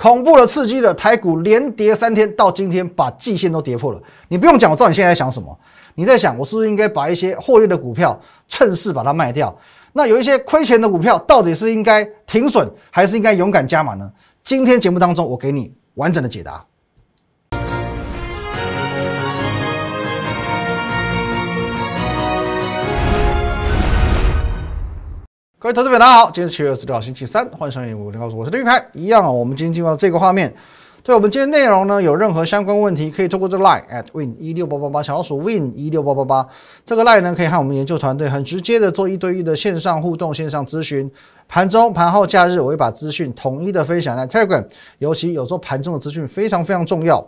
恐怖的、刺激的，台股连跌三天，到今天把季线都跌破了。你不用讲，我知道你现在在想什么。你在想，我是不是应该把一些获利的股票趁势把它卖掉？那有一些亏钱的股票，到底是应该停损，还是应该勇敢加码呢？今天节目当中，我给你完整的解答。各位投资者，大家好，今天是七月二十六号，星期三，欢迎收看五零告诉我是林玉凯。一样啊，我们今天进入到这个画面。对我们今天内容呢，有任何相关问题，可以透过这个 line at win 一六八八八小老鼠 win 一六八八八这个 line 呢，可以和我们研究团队很直接的做一对一的线上互动、线上咨询。盘中、盘后、假日，我会把资讯统一的分享在 Telegram，尤其有时候盘中的资讯非常非常重要。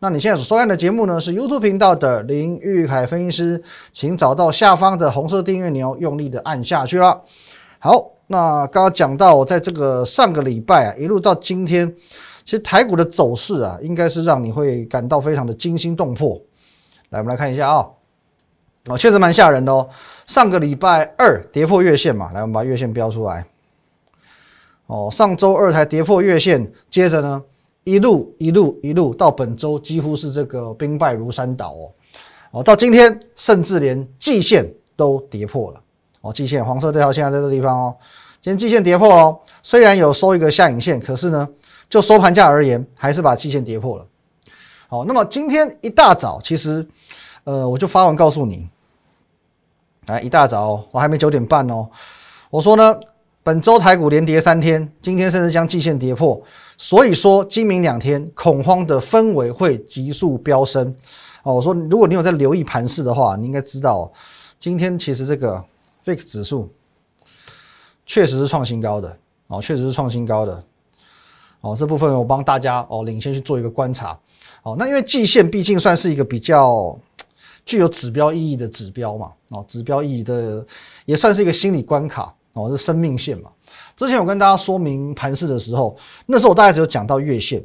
那你现在所收看的节目呢，是 YouTube 频道的林玉凯分析师，请找到下方的红色订阅钮，用力的按下去了。好，那刚刚讲到，在这个上个礼拜啊，一路到今天，其实台股的走势啊，应该是让你会感到非常的惊心动魄。来，我们来看一下啊，哦，确实蛮吓人的哦。上个礼拜二跌破月线嘛，来，我们把月线标出来。哦，上周二才跌破月线，接着呢，一路一路一路到本周，几乎是这个兵败如山倒哦。哦，到今天甚至连季线都跌破了。哦，季线黄色这条线在这地方哦，今天季线跌破哦，虽然有收一个下影线，可是呢，就收盘价而言，还是把季线跌破了。好，那么今天一大早，其实，呃，我就发文告诉你，来一大早，我还没九点半哦，我说呢，本周台股连跌三天，今天甚至将季线跌破，所以说今明两天恐慌的氛围会急速飙升。哦，我说如果你有在留意盘势的话，你应该知道，今天其实这个。VIX 指数确实是创新高的哦，确实是创新高的哦。这部分我帮大家哦领先去做一个观察哦。那因为季线毕竟算是一个比较具有指标意义的指标嘛哦，指标意义的也算是一个心理关卡哦，是生命线嘛。之前我跟大家说明盘势的时候，那时候我大概只有讲到月线。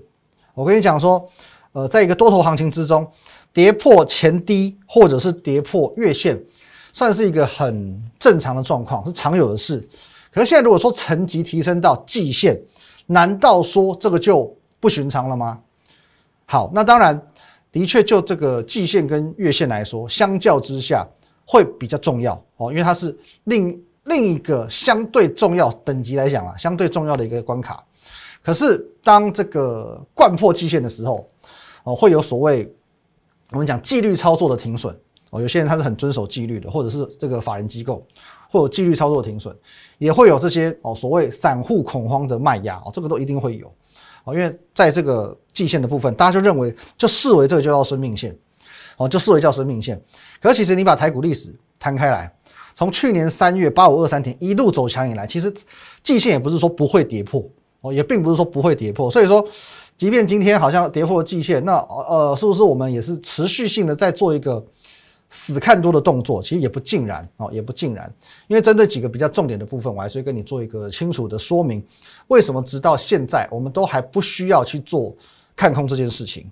我跟你讲说，呃，在一个多头行情之中，跌破前低或者是跌破月线。算是一个很正常的状况，是常有的事。可是现在如果说层级提升到季线，难道说这个就不寻常了吗？好，那当然，的确就这个季线跟月线来说，相较之下会比较重要哦，因为它是另另一个相对重要等级来讲啊，相对重要的一个关卡。可是当这个贯破季线的时候，哦，会有所谓我们讲纪律操作的停损。哦，有些人他是很遵守纪律的，或者是这个法人机构会有纪律操作停损，也会有这些哦所谓散户恐慌的卖压哦，这个都一定会有哦，因为在这个季线的部分，大家就认为就视为这个就叫生命线哦，就视为叫生命线。可是其实你把台股历史摊开来，从去年三月八五二三点一路走强以来，其实季线也不是说不会跌破哦，也并不是说不会跌破，所以说即便今天好像跌破了季线，那呃是不是我们也是持续性的在做一个？死看多的动作，其实也不尽然哦，也不尽然。因为针对几个比较重点的部分，我还是会跟你做一个清楚的说明，为什么直到现在我们都还不需要去做看空这件事情。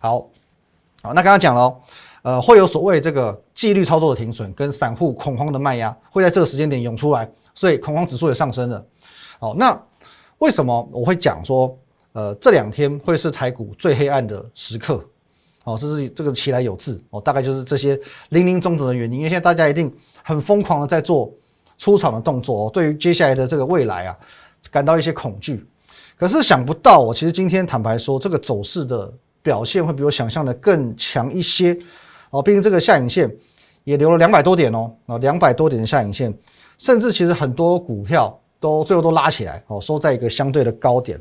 好，好，那刚刚讲了，呃，会有所谓这个纪律操作的停损，跟散户恐慌的卖压会在这个时间点涌出来，所以恐慌指数也上升了。好，那为什么我会讲说，呃，这两天会是台股最黑暗的时刻？哦，这是这个其来有字哦，大概就是这些零零总总的原因。因为现在大家一定很疯狂的在做出场的动作哦，对于接下来的这个未来啊，感到一些恐惧。可是想不到，我其实今天坦白说，这个走势的表现会比我想象的更强一些哦。毕竟这个下影线也留了两百多点哦，啊，两百多点的下影线，甚至其实很多股票都最后都拉起来哦，收在一个相对的高点。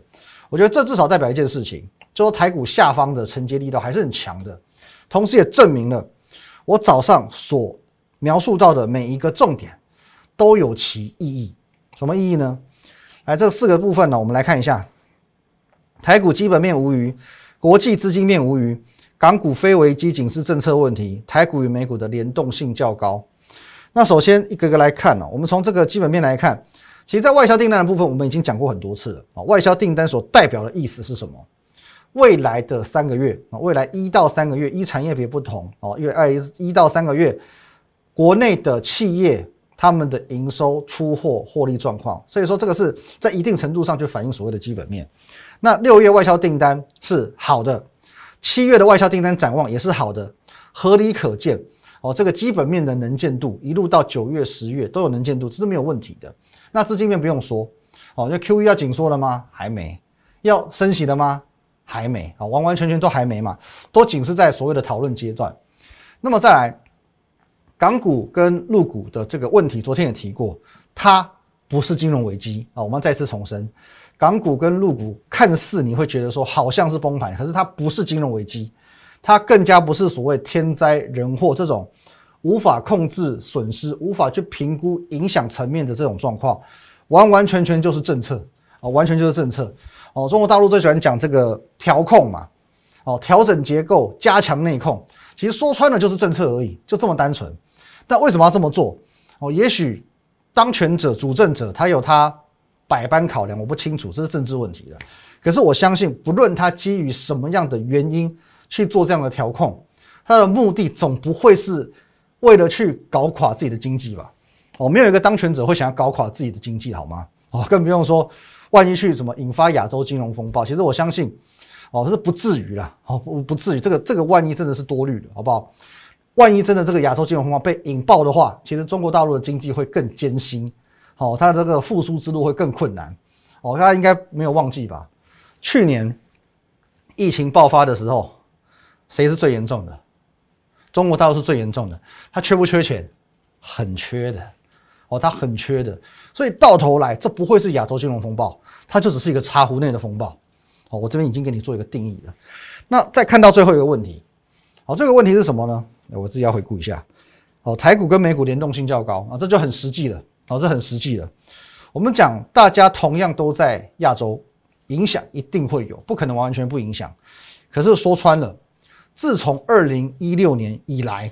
我觉得这至少代表一件事情。就说台股下方的承接力道还是很强的，同时也证明了我早上所描述到的每一个重点都有其意义。什么意义呢？来，这四个部分呢，我们来看一下。台股基本面无虞，国际资金面无虞，港股非危机警示政策问题，台股与美股的联动性较高。那首先一个个来看呢，我们从这个基本面来看，其实在外销订单的部分，我们已经讲过很多次了啊。外销订单所代表的意思是什么？未来的三个月啊，未来一到三个月，依产业别不同哦，因为二一到三个月，国内的企业他们的营收、出货、获利状况，所以说这个是在一定程度上就反映所谓的基本面。那六月外销订单是好的，七月的外销订单展望也是好的，合理可见哦。这个基本面的能见度一路到九月、十月都有能见度，这是没有问题的。那资金面不用说哦，那 Q E 要紧缩了吗？还没。要升息了吗？还没啊，完完全全都还没嘛，都仅是在所谓的讨论阶段。那么再来，港股跟陆股的这个问题，昨天也提过，它不是金融危机啊。我们再次重申，港股跟陆股看似你会觉得说好像是崩盘，可是它不是金融危机，它更加不是所谓天灾人祸这种无法控制损失、无法去评估影响层面的这种状况，完完全全就是政策啊，完全就是政策。哦，中国大陆最喜欢讲这个调控嘛，哦，调整结构，加强内控，其实说穿了就是政策而已，就这么单纯。但为什么要这么做？哦，也许当权者、主政者他有他百般考量，我不清楚，这是政治问题了。可是我相信，不论他基于什么样的原因去做这样的调控，他的目的总不会是为了去搞垮自己的经济吧？哦，没有一个当权者会想要搞垮自己的经济，好吗？哦，更不用说。万一去什么引发亚洲金融风暴，其实我相信，哦，是不至于啦，哦，不不至于，这个这个万一真的是多虑了，好不好？万一真的这个亚洲金融风暴被引爆的话，其实中国大陆的经济会更艰辛，好，它的这个复苏之路会更困难，哦，大家应该没有忘记吧？去年疫情爆发的时候，谁是最严重的？中国大陆是最严重的，它缺不缺钱？很缺的。哦，它很缺的，所以到头来这不会是亚洲金融风暴，它就只是一个茶壶内的风暴。哦，我这边已经给你做一个定义了。那再看到最后一个问题，好，这个问题是什么呢？我自己要回顾一下。哦，台股跟美股联动性较高啊，这就很实际了。哦，这很实际了。我们讲大家同样都在亚洲，影响一定会有，不可能完完全不影响。可是说穿了，自从二零一六年以来，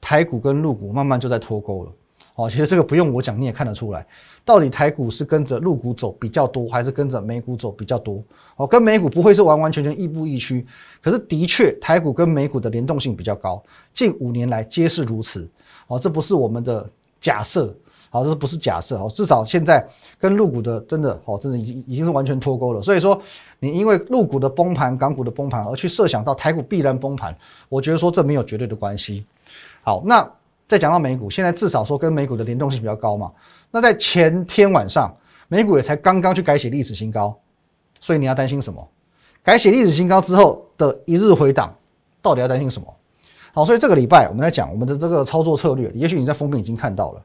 台股跟陆股慢慢就在脱钩了。哦，其实这个不用我讲，你也看得出来，到底台股是跟着陆股走比较多，还是跟着美股走比较多？哦，跟美股不会是完完全全亦步亦趋，可是的确台股跟美股的联动性比较高，近五年来皆是如此。哦，这不是我们的假设，好，这是不是假设？哦，至少现在跟陆股的真的，哦，真的已经已经是完全脱钩了。所以说，你因为陆股的崩盘、港股的崩盘而去设想到台股必然崩盘，我觉得说这没有绝对的关系。好，那。再讲到美股，现在至少说跟美股的联动性比较高嘛。那在前天晚上，美股也才刚刚去改写历史新高，所以你要担心什么？改写历史新高之后的一日回档，到底要担心什么？好，所以这个礼拜我们在讲我们的这个操作策略，也许你在封面已经看到了，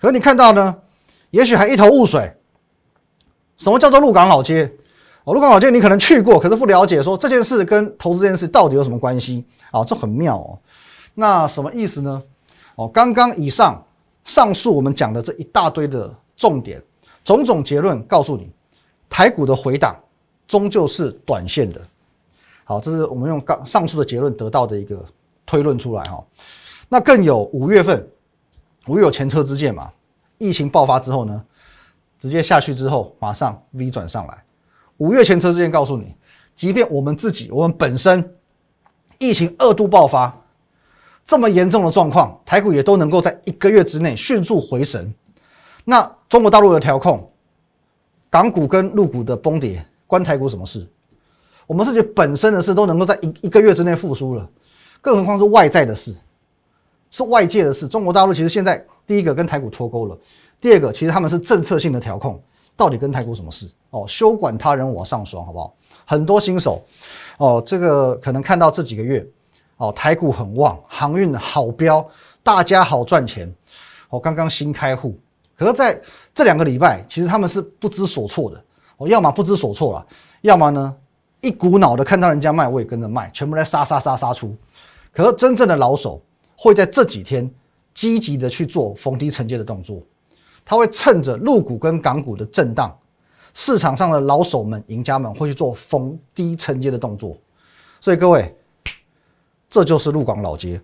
可是你看到呢，也许还一头雾水。什么叫做鹿港老街？哦，鹿港老街你可能去过，可是不了解说这件事跟投资这件事到底有什么关系？啊，这很妙哦。那什么意思呢？哦，刚刚以上上述我们讲的这一大堆的重点，种种结论告诉你，台股的回档终究是短线的。好，这是我们用刚上述的结论得到的一个推论出来哈。那更有五月份，五月有前车之鉴嘛？疫情爆发之后呢，直接下去之后马上 V 转上来。五月前车之鉴告诉你，即便我们自己我们本身疫情二度爆发。这么严重的状况，台股也都能够在一个月之内迅速回神。那中国大陆的调控，港股跟陆股的崩跌，关台股什么事？我们自己本身的事都能够在一一个月之内复苏了，更何况是外在的事，是外界的事。中国大陆其实现在第一个跟台股脱钩了，第二个其实他们是政策性的调控，到底跟台股什么事？哦，休管他人我上霜，好不好？很多新手，哦，这个可能看到这几个月。哦，台股很旺，航运好标，大家好赚钱。哦，刚刚新开户，可是在这两个礼拜，其实他们是不知所措的。哦，要么不知所措了，要么呢一股脑的看到人家卖，我也跟着卖，全部在杀杀杀杀出。可是真正的老手会在这几天积极的去做逢低承接的动作，他会趁着陆股跟港股的震荡，市场上的老手们、赢家们会去做逢低承接的动作。所以各位。这就是陆广老街，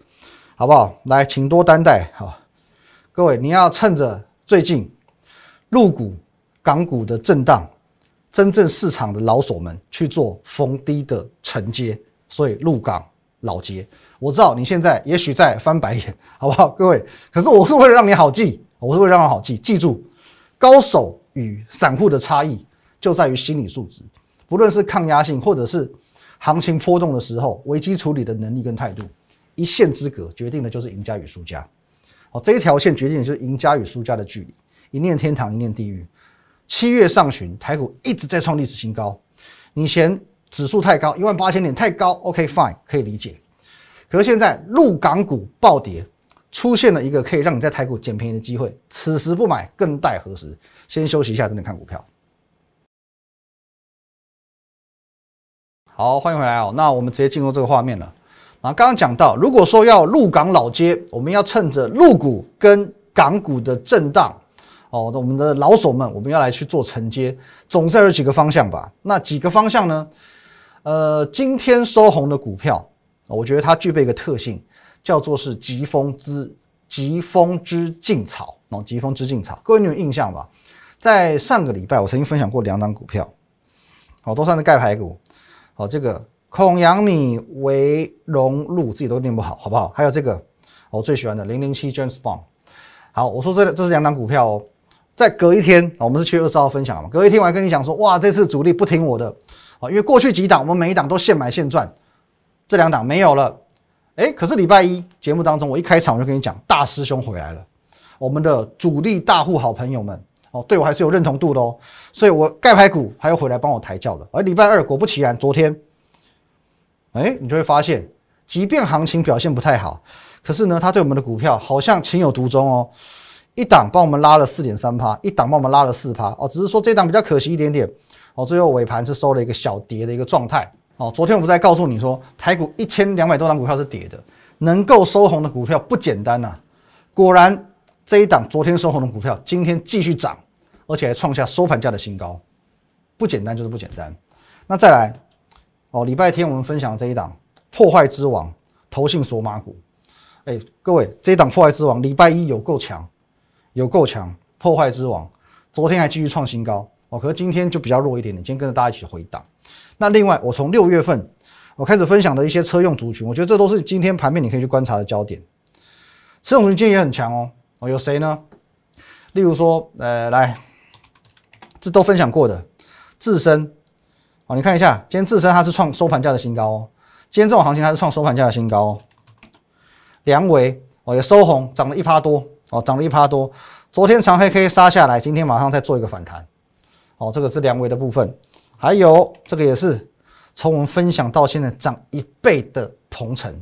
好不好？来，请多担待哈，各位，你要趁着最近陆股、港股的震荡，真正市场的老手们去做逢低的承接，所以陆港老街，我知道你现在也许在翻白眼，好不好？各位，可是我是为了让你好记，我是为了让你好记，记住，高手与散户的差异就在于心理素质。不论是抗压性或者是行情波动的时候，危机处理的能力跟态度，一线之隔决定的就是赢家与输家。哦，这一条线决定的就是赢家与输家的距离，一念天堂，一念地狱。七月上旬，台股一直在创历史新高，你嫌指数太高，一万八千点太高，OK fine，可以理解。可是现在陆港股暴跌，出现了一个可以让你在台股捡便宜的机会，此时不买更待何时？先休息一下，等等看股票。好，欢迎回来哦。那我们直接进入这个画面了。啊，刚刚讲到，如果说要入港老街，我们要趁着陆股跟港股的震荡，哦，那我们的老手们，我们要来去做承接，总是有几个方向吧？那几个方向呢？呃，今天收红的股票，我觉得它具备一个特性，叫做是疾风之疾风之劲草哦，疾风之劲草，各位你有印象吧？在上个礼拜，我曾经分享过两档股票，哦，都算是盖牌股。好，这个孔阳米维荣禄自己都念不好，好不好？还有这个我最喜欢的零零七 James Bond。好，我说这这是两档股票哦。在隔一天，我们是七月二十号分享嘛？隔一天我还跟你讲说，哇，这次主力不听我的啊，因为过去几档我们每一档都现买现赚，这两档没有了。哎，可是礼拜一节目当中，我一开场我就跟你讲，大师兄回来了，我们的主力大户好朋友们。哦，对我还是有认同度的哦，所以我盖牌股还要回来帮我抬轿的。而礼拜二果不其然，昨天，哎，你就会发现，即便行情表现不太好，可是呢，他对我们的股票好像情有独钟哦。一档帮我们拉了四点三趴，一档帮我们拉了四趴哦。只是说这档比较可惜一点点哦，最后尾盘是收了一个小跌的一个状态哦。昨天我不在告诉你说，台股一千两百多档股票是跌的，能够收红的股票不简单呐。果然。这一档昨天收红的股票，今天继续涨，而且还创下收盘价的新高，不简单就是不简单。那再来哦，礼拜天我们分享这一档破坏之王投信索马股，哎，各位这一档破坏之王礼拜一有够强，有够强，破坏之王昨天还继续创新高哦，可是今天就比较弱一点点，今天跟着大家一起回档。那另外我从六月份我开始分享的一些车用族群，我觉得这都是今天盘面你可以去观察的焦点。车用族群也很强哦。哦，有谁呢？例如说，呃，来，这都分享过的，自身，哦，你看一下，今天自身它是创收盘价的新高哦，今天这种行情它是创收盘价的新高哦。梁维哦也收红，涨了一趴多哦，涨了一趴多。昨天长黑 K 杀下来，今天马上再做一个反弹，哦，这个是梁维的部分，还有这个也是从我们分享到现在涨一倍的鹏程。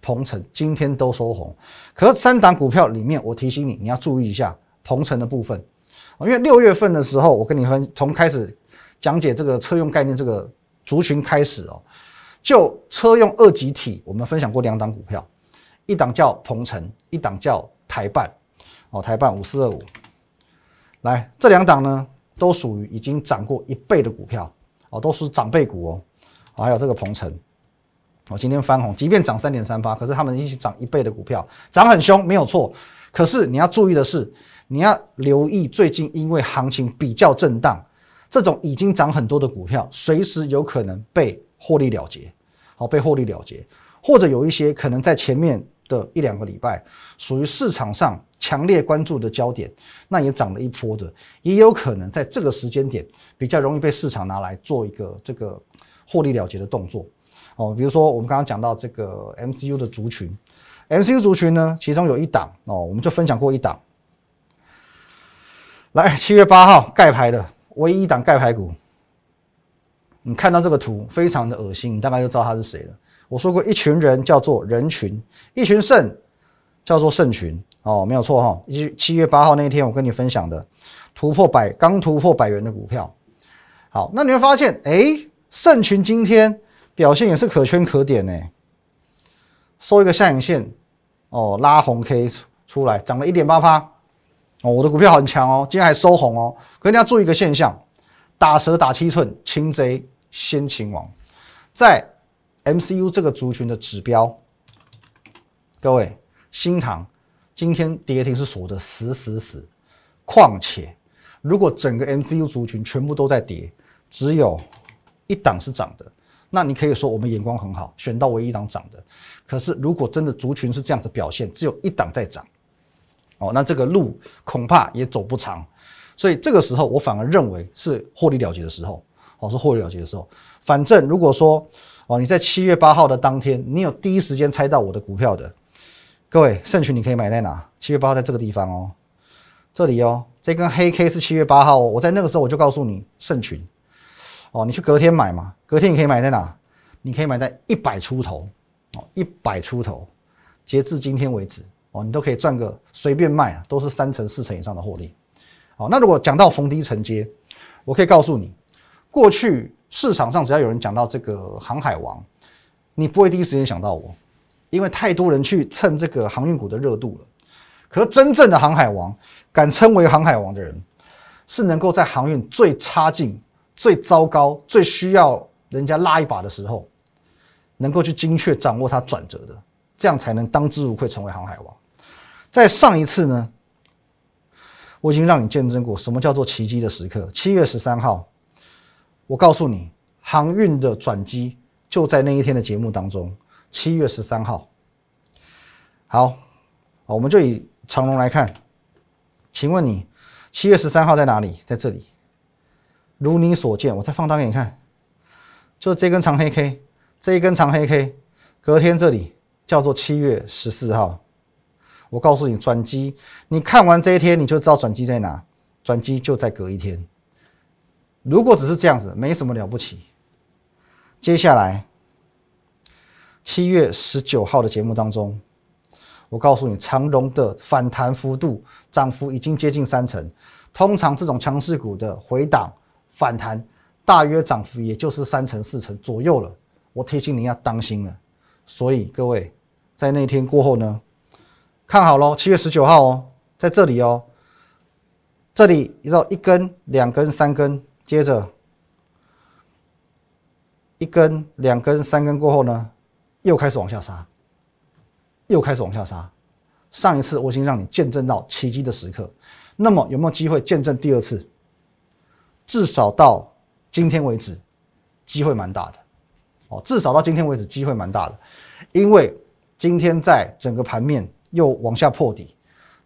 鹏程今天都收红，可三档股票里面，我提醒你，你要注意一下鹏程的部分。因为六月份的时候，我跟你分从开始讲解这个车用概念这个族群开始哦，就车用二级体，我们分享过两档股票，一档叫鹏程，一档叫台办。哦，台办五四二五，来这两档呢，都属于已经涨过一倍的股票。哦，都是长辈股哦，还有这个鹏程。我今天翻红，即便涨三点三八，可是他们一起涨一倍的股票，涨很凶，没有错。可是你要注意的是，你要留意最近因为行情比较震荡，这种已经涨很多的股票，随时有可能被获利了结，好被获利了结，或者有一些可能在前面的一两个礼拜属于市场上强烈关注的焦点，那也涨了一波的，也有可能在这个时间点比较容易被市场拿来做一个这个获利了结的动作。哦，比如说我们刚刚讲到这个 MCU 的族群，MCU 族群呢，其中有一档哦，我们就分享过一档。来，七月八号盖牌的唯一一档盖牌股，你看到这个图非常的恶心，你大概就知道他是谁了。我说过，一群人叫做人群，一群肾叫做肾群，哦，没有错哈。一七月八号那一天，我跟你分享的突破百刚突破百元的股票，好，那你会发现，哎，肾群今天。表现也是可圈可点呢，收一个下影线，哦，拉红 K 出来，涨了一点八趴，哦，我的股票很强哦，今天还收红哦。可你要注意一个现象，打蛇打七寸，擒贼先擒王，在 MCU 这个族群的指标，各位，新塘今天跌停是锁的死死死，况且如果整个 MCU 族群全部都在跌，只有一档是涨的。那你可以说我们眼光很好，选到唯一档涨的。可是如果真的族群是这样子表现，只有一档在涨，哦，那这个路恐怕也走不长。所以这个时候我反而认为是获利了结的时候。哦，是获利了结的时候。反正如果说哦，你在七月八号的当天，你有第一时间猜到我的股票的，各位盛群你可以买在哪？七月八号在这个地方哦，这里哦，这根黑 K 是七月八号哦，我在那个时候我就告诉你盛群，哦，你去隔天买嘛，隔天你可以买在哪？你可以买在一百出头哦，一百出头，截至今天为止哦，你都可以赚个随便卖啊，都是三成四成以上的获利。好，那如果讲到逢低承接，我可以告诉你，过去市场上只要有人讲到这个航海王，你不会第一时间想到我，因为太多人去蹭这个航运股的热度了。可真正的航海王，敢称为航海王的人，是能够在航运最差劲、最糟糕、最需要人家拉一把的时候，能够去精确掌握它转折的，这样才能当之无愧成为航海王。在上一次呢？我已经让你见证过什么叫做奇迹的时刻。七月十三号，我告诉你，航运的转机就在那一天的节目当中。七月十三号，好，我们就以长龙来看，请问你七月十三号在哪里？在这里。如你所见，我再放大给你看，就这根长黑 K，这一根长黑 K，隔天这里叫做七月十四号。我告诉你，转机，你看完这一天，你就知道转机在哪。转机就在隔一天。如果只是这样子，没什么了不起。接下来，七月十九号的节目当中，我告诉你，长荣的反弹幅度涨幅已经接近三成。通常这种强势股的回档反弹，大约涨幅也就是三成四成左右了。我提醒你要当心了。所以各位，在那天过后呢？看好喽，七月十九号哦，在这里哦，这里一道一根、两根、三根，接着一根、两根、三根过后呢，又开始往下杀，又开始往下杀。上一次我已经让你见证到奇迹的时刻，那么有没有机会见证第二次？至少到今天为止，机会蛮大的哦。至少到今天为止，机会蛮大的，因为今天在整个盘面。又往下破底，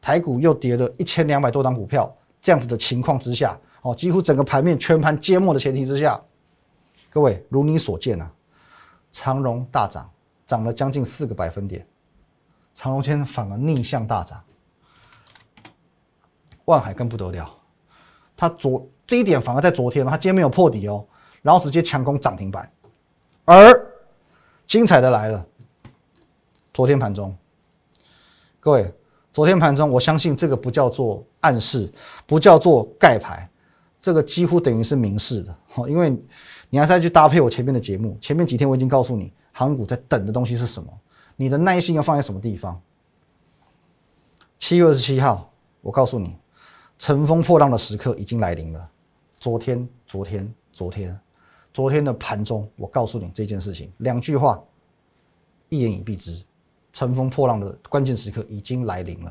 台股又跌了一千两百多张股票，这样子的情况之下，哦，几乎整个盘面全盘皆末的前提之下，各位如你所见啊，长荣大涨，涨了将近四个百分点，长荣今天反而逆向大涨，万海更不得了，它昨这一点反而在昨天，它今天没有破底哦，然后直接强攻涨停板，而精彩的来了，昨天盘中。各位，昨天盘中，我相信这个不叫做暗示，不叫做盖牌，这个几乎等于是明示的。好，因为你还是要去搭配我前面的节目，前面几天我已经告诉你，航股在等的东西是什么，你的耐心要放在什么地方。七月二十七号，我告诉你，乘风破浪的时刻已经来临了。昨天，昨天，昨天，昨天的盘中，我告诉你这件事情，两句话，一言以蔽之。乘风破浪的关键时刻已经来临了。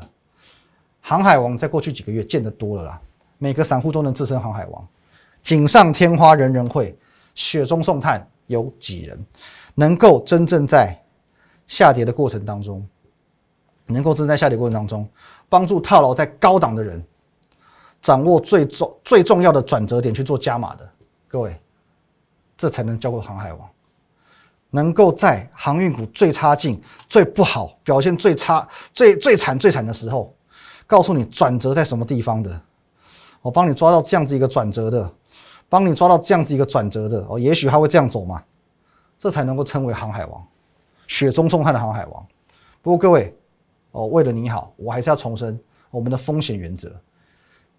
航海王在过去几个月见得多了啦，每个散户都能自称航海王，锦上添花人人会，雪中送炭有几人能够真正在下跌的过程当中，能够真在下跌过程当中帮助套牢在高档的人掌握最重最重要的转折点去做加码的各位，这才能叫做航海王。能够在航运股最差劲、最不好表现、最差、最最惨、最惨的时候，告诉你转折在什么地方的，我帮你抓到这样子一个转折的，帮你抓到这样子一个转折的哦，也许他会这样走嘛，这才能够称为航海王，雪中送炭的航海王。不过各位哦，为了你好，我还是要重申我们的风险原则。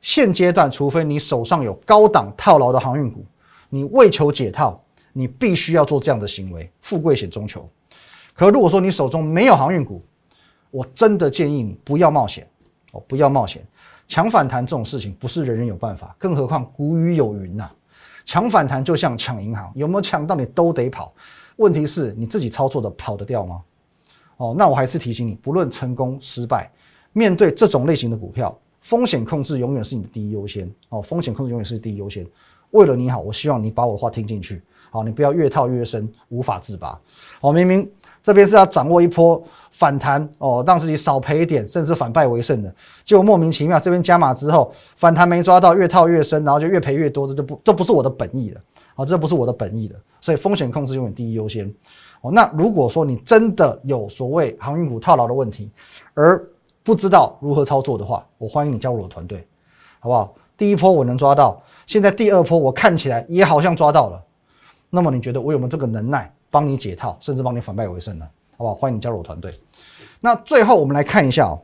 现阶段，除非你手上有高档套牢的航运股，你为求解套。你必须要做这样的行为，富贵险中求。可如果说你手中没有航运股，我真的建议你不要冒险哦，不要冒险。抢反弹这种事情不是人人有办法，更何况古语有云呐，抢反弹就像抢银行，有没有抢到你都得跑。问题是你自己操作的跑得掉吗？哦，那我还是提醒你，不论成功失败，面对这种类型的股票，风险控制永远是你的第一优先哦，风险控制永远是第一优先。为了你好，我希望你把我的话听进去。好，你不要越套越深，无法自拔。哦，明明这边是要掌握一波反弹哦，让自己少赔一点，甚至反败为胜的，结果莫名其妙这边加码之后，反弹没抓到，越套越深，然后就越赔越多，这就不这不是我的本意了。好，这不是我的本意的，所以风险控制永远第一优先。哦，那如果说你真的有所谓航运股套牢的问题，而不知道如何操作的话，我欢迎你加入我团队，好不好？第一波我能抓到，现在第二波我看起来也好像抓到了，那么你觉得我有没有这个能耐帮你解套，甚至帮你反败为胜呢？好不好？欢迎你加入我团队。那最后我们来看一下哦，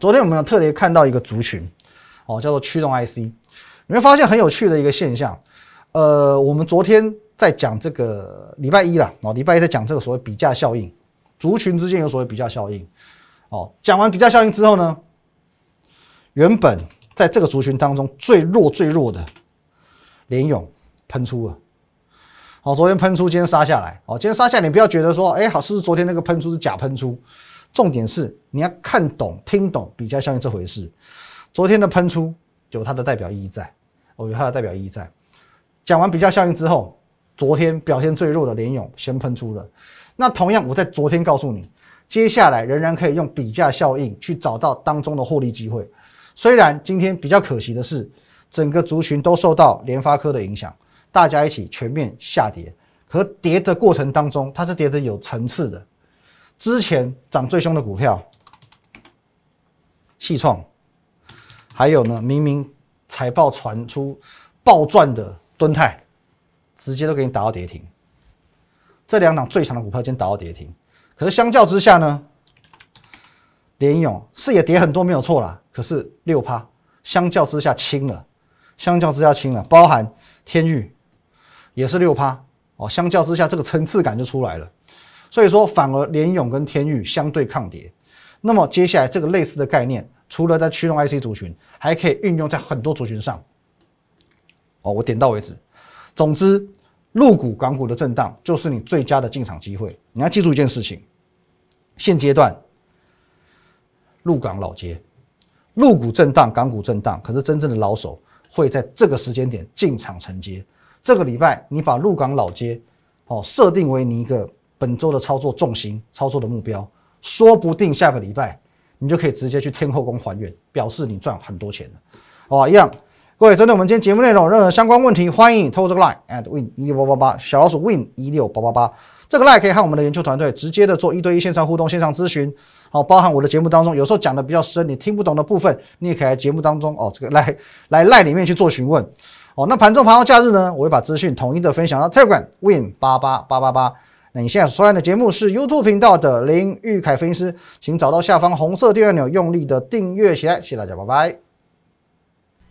昨天我们有特别看到一个族群，哦，叫做驱动 IC，你会发现很有趣的一个现象。呃，我们昨天在讲这个礼拜一了，哦，礼拜一在讲这个所谓比价效应，族群之间有所谓比价效应。哦，讲完比较效应之后呢，原本在这个族群当中最弱最弱的联勇喷出了。好，昨天喷出，今天杀下来。好，今天杀下来，你不要觉得说，哎，好，是不是昨天那个喷出是假喷出？重点是你要看懂、听懂比较效应这回事。昨天的喷出有它的代表意义在，哦，有它的代表意义在。讲完比较效应之后，昨天表现最弱的联勇先喷出了。那同样，我在昨天告诉你。接下来仍然可以用比价效应去找到当中的获利机会。虽然今天比较可惜的是，整个族群都受到联发科的影响，大家一起全面下跌。可跌的过程当中，它是跌的有层次的。之前涨最凶的股票，细创，还有呢，明明财报传出暴赚的敦泰，直接都给你打到跌停。这两档最强的股票今天打到跌停。可是相较之下呢，联勇是也跌很多没有错啦，可是六趴，相较之下轻了，相较之下轻了，包含天域也是六趴哦，相较之下这个层次感就出来了，所以说反而联勇跟天域相对抗跌。那么接下来这个类似的概念，除了在驱动 IC 族群，还可以运用在很多族群上。哦，我点到为止。总之。陆股、港股的震荡就是你最佳的进场机会。你要记住一件事情：现阶段，陆港老街，陆股震荡，港股震荡，可是真正的老手会在这个时间点进场承接。这个礼拜，你把陆港老街哦设定为你一个本周的操作重心、操作的目标，说不定下个礼拜你就可以直接去天后宫还愿，表示你赚很多钱了。好，一样。各位，针对我们今天节目内容任何相关问题，欢迎透过这个 line at win 一六八八八小老鼠 win 一六八八八这个 line 可以和我们的研究团队直接的做一对一线上互动、线上咨询。好，包含我的节目当中，有时候讲的比较深，你听不懂的部分，你也可以在节目当中哦，这个来来 line 里面去做询问。哦，那盘中盘后假日呢，我会把资讯统一的分享到 Telegram win 八八八八八。那你现在收看的节目是 YouTube 频道的林玉凯分析师，请找到下方红色订阅按钮，用力的订阅起来。谢谢大家，拜拜。